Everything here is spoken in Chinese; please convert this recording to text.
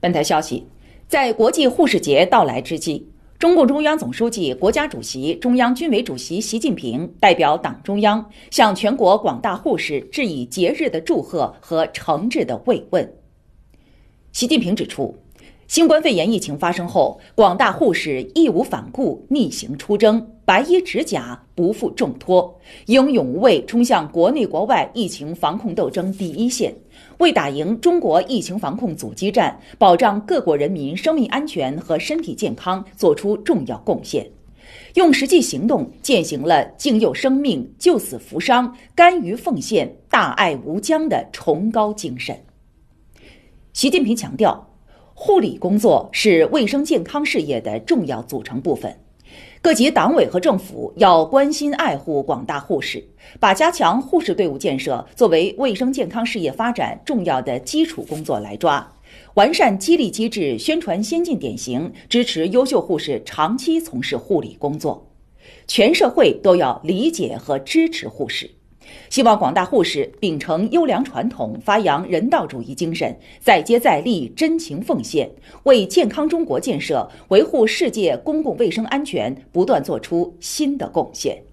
本台消息，在国际护士节到来之际，中共中央总书记、国家主席、中央军委主席习近平代表党中央向全国广大护士致以节日的祝贺和诚挚的慰问。习近平指出。新冠肺炎疫情发生后，广大护士义无反顾逆行出征，白衣执甲，不负重托，英勇无畏冲向国内国外疫情防控斗争第一线，为打赢中国疫情防控阻击战、保障各国人民生命安全和身体健康作出重要贡献，用实际行动践行了敬佑生命、救死扶伤、甘于奉献、大爱无疆的崇高精神。习近平强调。护理工作是卫生健康事业的重要组成部分，各级党委和政府要关心爱护广大护士，把加强护士队伍建设作为卫生健康事业发展重要的基础工作来抓，完善激励机制，宣传先进典型，支持优秀护士长期从事护理工作，全社会都要理解和支持护士。希望广大护士秉承优良传统，发扬人道主义精神，再接再厉，真情奉献，为健康中国建设、维护世界公共卫生安全不断做出新的贡献。